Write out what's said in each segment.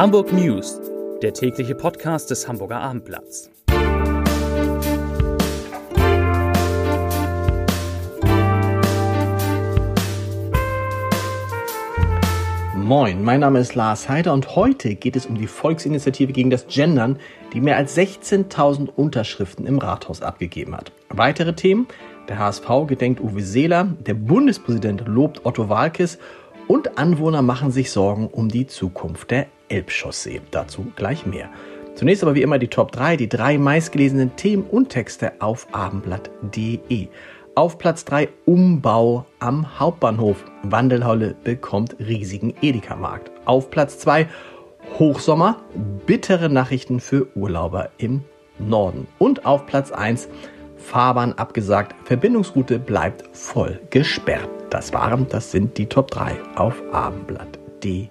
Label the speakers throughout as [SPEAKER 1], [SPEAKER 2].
[SPEAKER 1] Hamburg News, der tägliche Podcast des Hamburger Abendblatts.
[SPEAKER 2] Moin, mein Name ist Lars Heider und heute geht es um die Volksinitiative gegen das Gendern, die mehr als 16.000 Unterschriften im Rathaus abgegeben hat. Weitere Themen: Der HSV gedenkt Uwe Seeler, der Bundespräsident lobt Otto Walkes und Anwohner machen sich Sorgen um die Zukunft der Elbchaussee. Dazu gleich mehr. Zunächst aber wie immer die Top 3, die drei meistgelesenen Themen und Texte auf abendblatt.de. Auf Platz 3 Umbau am Hauptbahnhof. Wandelhalle bekommt riesigen Edeka-Markt. Auf Platz 2 Hochsommer, bittere Nachrichten für Urlauber im Norden. Und auf Platz 1 Fahrbahn abgesagt, Verbindungsroute bleibt voll gesperrt. Das waren, das sind die Top 3 auf abendblatt.de.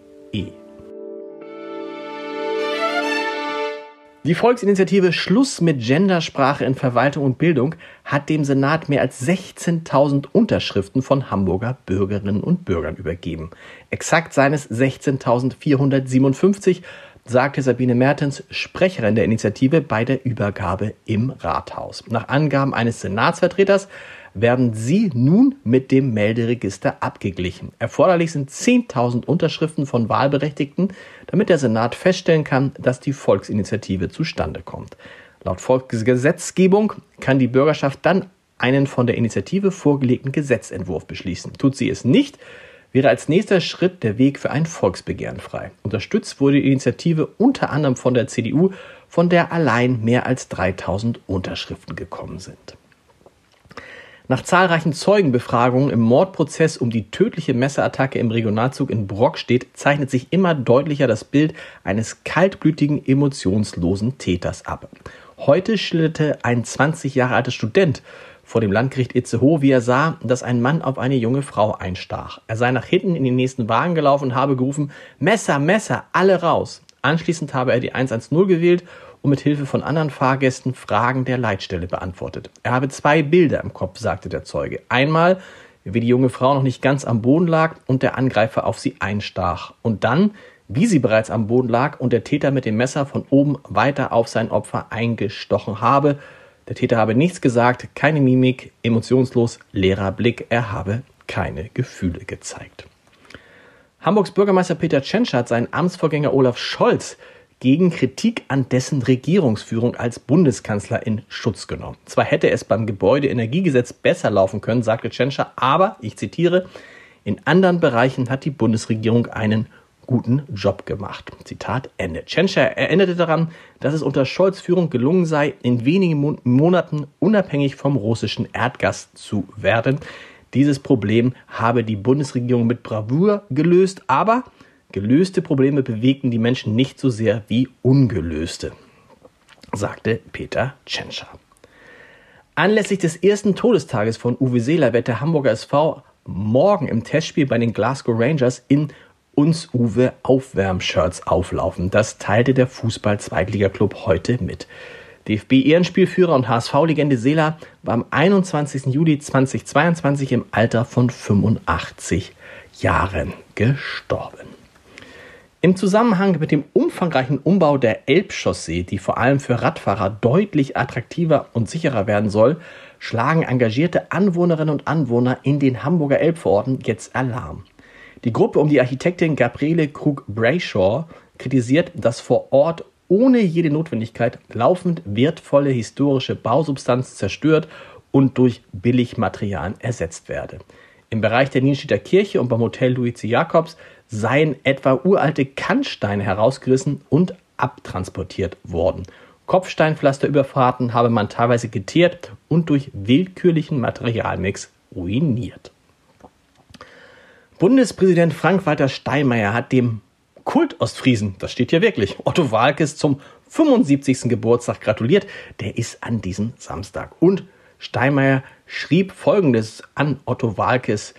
[SPEAKER 2] Die Volksinitiative Schluss mit Gendersprache in Verwaltung und Bildung hat dem Senat mehr als 16.000 Unterschriften von Hamburger Bürgerinnen und Bürgern übergeben. Exakt seien es 16.457, sagte Sabine Mertens, Sprecherin der Initiative, bei der Übergabe im Rathaus. Nach Angaben eines Senatsvertreters werden sie nun mit dem Melderegister abgeglichen. Erforderlich sind 10.000 Unterschriften von Wahlberechtigten, damit der Senat feststellen kann, dass die Volksinitiative zustande kommt. Laut Volksgesetzgebung kann die Bürgerschaft dann einen von der Initiative vorgelegten Gesetzentwurf beschließen. Tut sie es nicht, wäre als nächster Schritt der Weg für ein Volksbegehren frei. Unterstützt wurde die Initiative unter anderem von der CDU, von der allein mehr als 3000 Unterschriften gekommen sind. Nach zahlreichen Zeugenbefragungen im Mordprozess um die tödliche Messerattacke im Regionalzug in Brockstedt zeichnet sich immer deutlicher das Bild eines kaltblütigen, emotionslosen Täters ab. Heute schilderte ein 20 Jahre alter Student vor dem Landgericht Itzehoe, wie er sah, dass ein Mann auf eine junge Frau einstach. Er sei nach hinten in den nächsten Wagen gelaufen und habe gerufen, Messer, Messer, alle raus. Anschließend habe er die 110 gewählt und mit Hilfe von anderen Fahrgästen Fragen der Leitstelle beantwortet. Er habe zwei Bilder im Kopf, sagte der Zeuge. Einmal, wie die junge Frau noch nicht ganz am Boden lag und der Angreifer auf sie einstach. Und dann, wie sie bereits am Boden lag und der Täter mit dem Messer von oben weiter auf sein Opfer eingestochen habe. Der Täter habe nichts gesagt, keine Mimik, emotionslos, leerer Blick, er habe keine Gefühle gezeigt. Hamburgs Bürgermeister Peter Tschentscher hat seinen Amtsvorgänger Olaf Scholz gegen Kritik an dessen Regierungsführung als Bundeskanzler in Schutz genommen. Zwar hätte es beim Gebäudeenergiegesetz besser laufen können, sagte Tschentscher, aber, ich zitiere, in anderen Bereichen hat die Bundesregierung einen guten Job gemacht. Zitat Ende. Tschentscher erinnerte daran, dass es unter Scholz Führung gelungen sei, in wenigen Monaten unabhängig vom russischen Erdgas zu werden. Dieses Problem habe die Bundesregierung mit Bravour gelöst, aber Gelöste Probleme bewegten die Menschen nicht so sehr wie ungelöste, sagte Peter Tschentscher. Anlässlich des ersten Todestages von Uwe Seeler wird der Hamburger SV morgen im Testspiel bei den Glasgow Rangers in uns Uwe Aufwärmshirts auflaufen. Das teilte der Fußball-Zweitligaklub heute mit. DFB-Ehrenspielführer und HSV-Legende Seeler war am 21. Juli 2022 im Alter von 85 Jahren gestorben. Im Zusammenhang mit dem umfangreichen Umbau der Elbchaussee, die vor allem für Radfahrer deutlich attraktiver und sicherer werden soll, schlagen engagierte Anwohnerinnen und Anwohner in den Hamburger Elbvororten jetzt Alarm. Die Gruppe um die Architektin Gabriele Krug-Brayshaw kritisiert, dass vor Ort ohne jede Notwendigkeit laufend wertvolle historische Bausubstanz zerstört und durch Billigmaterialien ersetzt werde. Im Bereich der Nienstädter Kirche und beim Hotel Luizi Jacobs seien etwa uralte Kannsteine herausgerissen und abtransportiert worden. Kopfsteinpflasterüberfahrten habe man teilweise geteert und durch willkürlichen Materialmix ruiniert. Bundespräsident Frank-Walter Steinmeier hat dem Kult Ostfriesen, das steht hier wirklich, Otto Walkes zum 75. Geburtstag gratuliert. Der ist an diesem Samstag. Und Steinmeier schrieb folgendes an Otto Walkes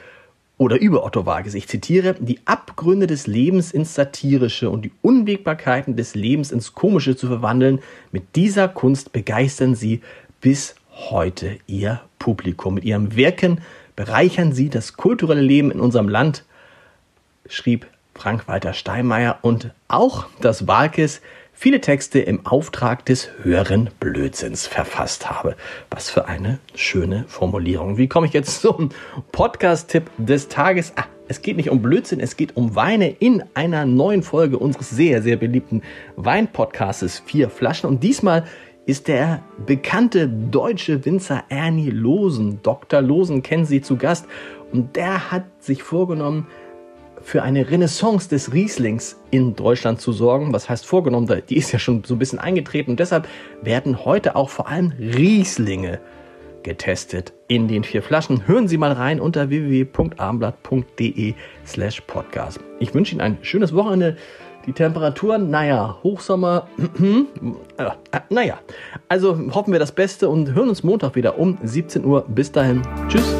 [SPEAKER 2] oder über Otto Walkes, ich zitiere, die Abgründe des Lebens ins Satirische und die Unwägbarkeiten des Lebens ins Komische zu verwandeln, mit dieser Kunst begeistern sie bis heute ihr Publikum. Mit ihrem Wirken bereichern sie das kulturelle Leben in unserem Land, schrieb Frank-Walter Steinmeier und auch das Walkes viele Texte im Auftrag des höheren Blödsinns verfasst habe. Was für eine schöne Formulierung. Wie komme ich jetzt zum Podcast-Tipp des Tages? Ah, es geht nicht um Blödsinn, es geht um Weine in einer neuen Folge unseres sehr, sehr beliebten Wein-Podcastes Vier Flaschen. Und diesmal ist der bekannte deutsche Winzer Ernie Losen. Dr. Losen kennen Sie zu Gast. Und der hat sich vorgenommen, für eine Renaissance des Rieslings in Deutschland zu sorgen. Was heißt vorgenommen? Die ist ja schon so ein bisschen eingetreten und deshalb werden heute auch vor allem Rieslinge getestet in den vier Flaschen. Hören Sie mal rein unter www.armblatt.de slash podcast. Ich wünsche Ihnen ein schönes Wochenende. Die Temperaturen, naja, Hochsommer, äh, naja. Also hoffen wir das Beste und hören uns Montag wieder um 17 Uhr. Bis dahin. Tschüss.